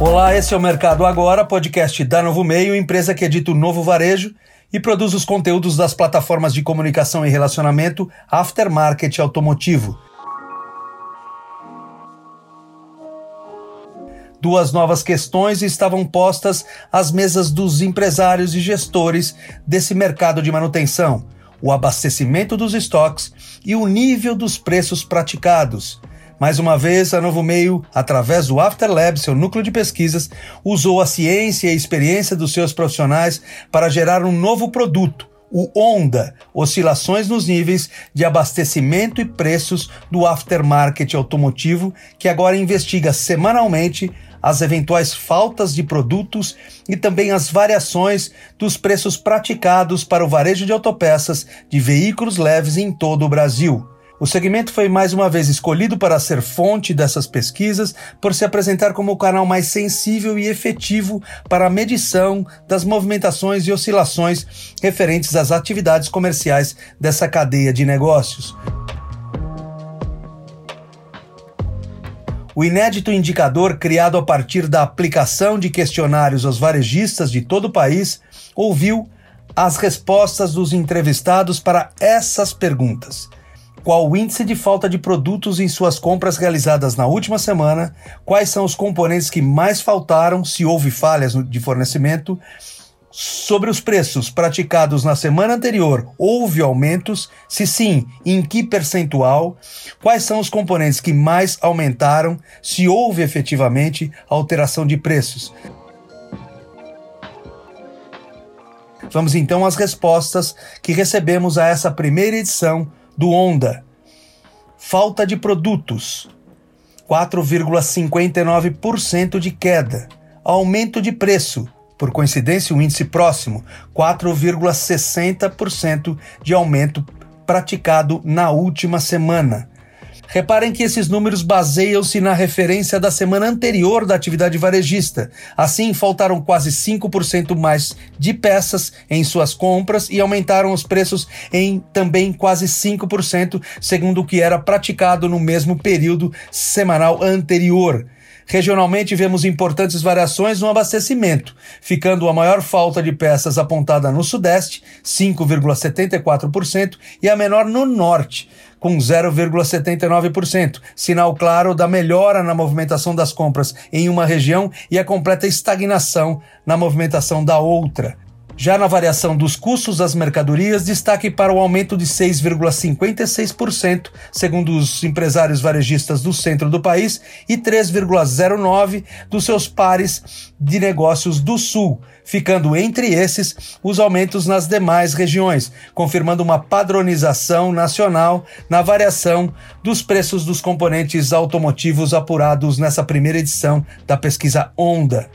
Olá, esse é o Mercado Agora, podcast da Novo Meio, empresa que edita o novo varejo e produz os conteúdos das plataformas de comunicação e relacionamento Aftermarket Automotivo. Duas novas questões estavam postas às mesas dos empresários e gestores desse mercado de manutenção: o abastecimento dos estoques e o nível dos preços praticados. Mais uma vez, a Novo Meio, através do Afterlab, seu núcleo de pesquisas, usou a ciência e a experiência dos seus profissionais para gerar um novo produto, o ONDA, oscilações nos níveis de abastecimento e preços do aftermarket automotivo, que agora investiga semanalmente as eventuais faltas de produtos e também as variações dos preços praticados para o varejo de autopeças de veículos leves em todo o Brasil. O segmento foi mais uma vez escolhido para ser fonte dessas pesquisas por se apresentar como o canal mais sensível e efetivo para a medição das movimentações e oscilações referentes às atividades comerciais dessa cadeia de negócios. O inédito indicador, criado a partir da aplicação de questionários aos varejistas de todo o país, ouviu as respostas dos entrevistados para essas perguntas qual o índice de falta de produtos em suas compras realizadas na última semana, quais são os componentes que mais faltaram, se houve falhas de fornecimento, sobre os preços praticados na semana anterior, houve aumentos? Se sim, em que percentual? Quais são os componentes que mais aumentaram? Se houve efetivamente alteração de preços? Vamos então às respostas que recebemos a essa primeira edição do Honda. Falta de produtos, 4,59% de queda. Aumento de preço, por coincidência, um índice próximo, 4,60% de aumento praticado na última semana. Reparem que esses números baseiam-se na referência da semana anterior da atividade varejista. Assim, faltaram quase 5% mais de peças em suas compras e aumentaram os preços em também quase 5%, segundo o que era praticado no mesmo período semanal anterior. Regionalmente, vemos importantes variações no abastecimento, ficando a maior falta de peças apontada no Sudeste, 5,74%, e a menor no Norte, com 0,79%, sinal claro da melhora na movimentação das compras em uma região e a completa estagnação na movimentação da outra. Já na variação dos custos das mercadorias, destaque para o aumento de 6,56%, segundo os empresários varejistas do centro do país, e 3,09% dos seus pares de negócios do sul, ficando entre esses os aumentos nas demais regiões, confirmando uma padronização nacional na variação dos preços dos componentes automotivos apurados nessa primeira edição da pesquisa Onda.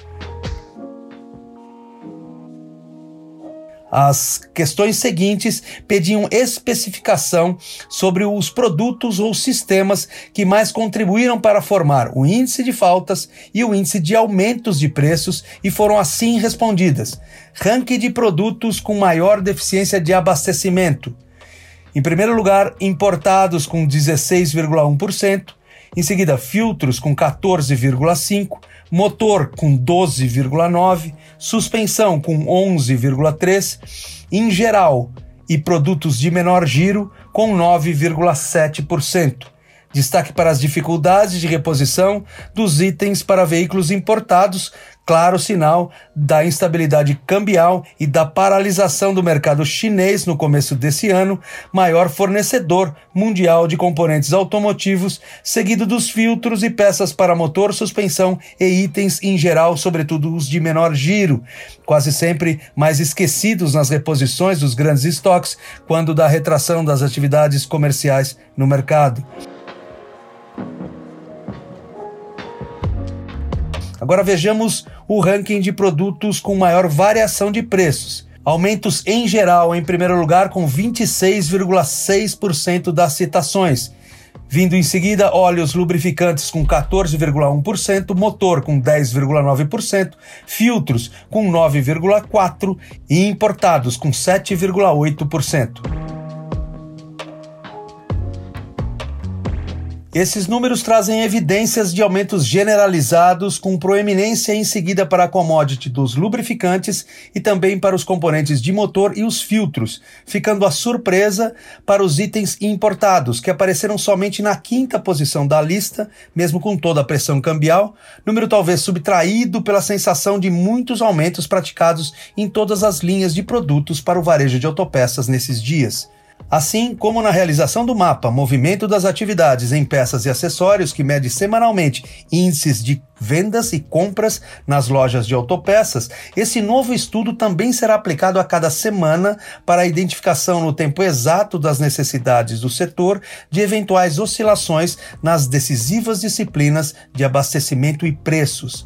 As questões seguintes pediam especificação sobre os produtos ou sistemas que mais contribuíram para formar o índice de faltas e o índice de aumentos de preços e foram assim respondidas: ranking de produtos com maior deficiência de abastecimento. Em primeiro lugar, importados com 16,1%, em seguida, filtros com 14,5%, motor com 12,9%, suspensão com 11,3%, em geral e produtos de menor giro com 9,7%. Destaque para as dificuldades de reposição dos itens para veículos importados, claro sinal da instabilidade cambial e da paralisação do mercado chinês no começo desse ano, maior fornecedor mundial de componentes automotivos, seguido dos filtros e peças para motor, suspensão e itens em geral, sobretudo os de menor giro, quase sempre mais esquecidos nas reposições dos grandes estoques quando da retração das atividades comerciais no mercado. Agora vejamos o ranking de produtos com maior variação de preços. Aumentos em geral, em primeiro lugar, com 26,6% das citações. Vindo em seguida, óleos lubrificantes com 14,1%, motor com 10,9%, filtros com 9,4% e importados com 7,8%. Esses números trazem evidências de aumentos generalizados, com proeminência em seguida para a commodity dos lubrificantes e também para os componentes de motor e os filtros, ficando a surpresa para os itens importados, que apareceram somente na quinta posição da lista, mesmo com toda a pressão cambial, número talvez subtraído pela sensação de muitos aumentos praticados em todas as linhas de produtos para o varejo de autopeças nesses dias. Assim como na realização do mapa Movimento das Atividades em Peças e Acessórios, que mede semanalmente índices de vendas e compras nas lojas de autopeças, esse novo estudo também será aplicado a cada semana para a identificação no tempo exato das necessidades do setor de eventuais oscilações nas decisivas disciplinas de abastecimento e preços.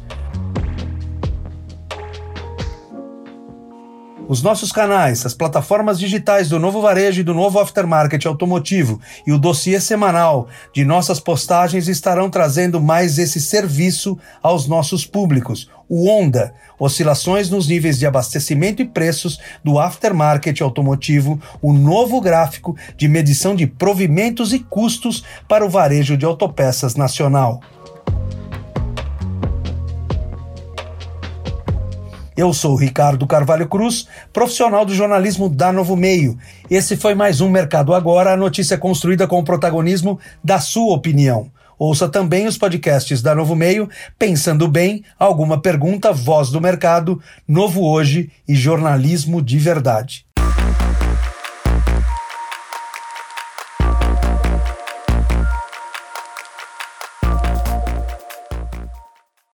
Os nossos canais, as plataformas digitais do Novo Varejo e do Novo Aftermarket Automotivo e o dossiê semanal de nossas postagens estarão trazendo mais esse serviço aos nossos públicos. O Onda, oscilações nos níveis de abastecimento e preços do aftermarket automotivo, o novo gráfico de medição de provimentos e custos para o varejo de autopeças nacional. Eu sou Ricardo Carvalho Cruz, profissional do jornalismo da Novo Meio. Esse foi mais um Mercado Agora, a notícia construída com o protagonismo da sua opinião. Ouça também os podcasts da Novo Meio, Pensando Bem, Alguma Pergunta, Voz do Mercado, Novo Hoje e Jornalismo de Verdade.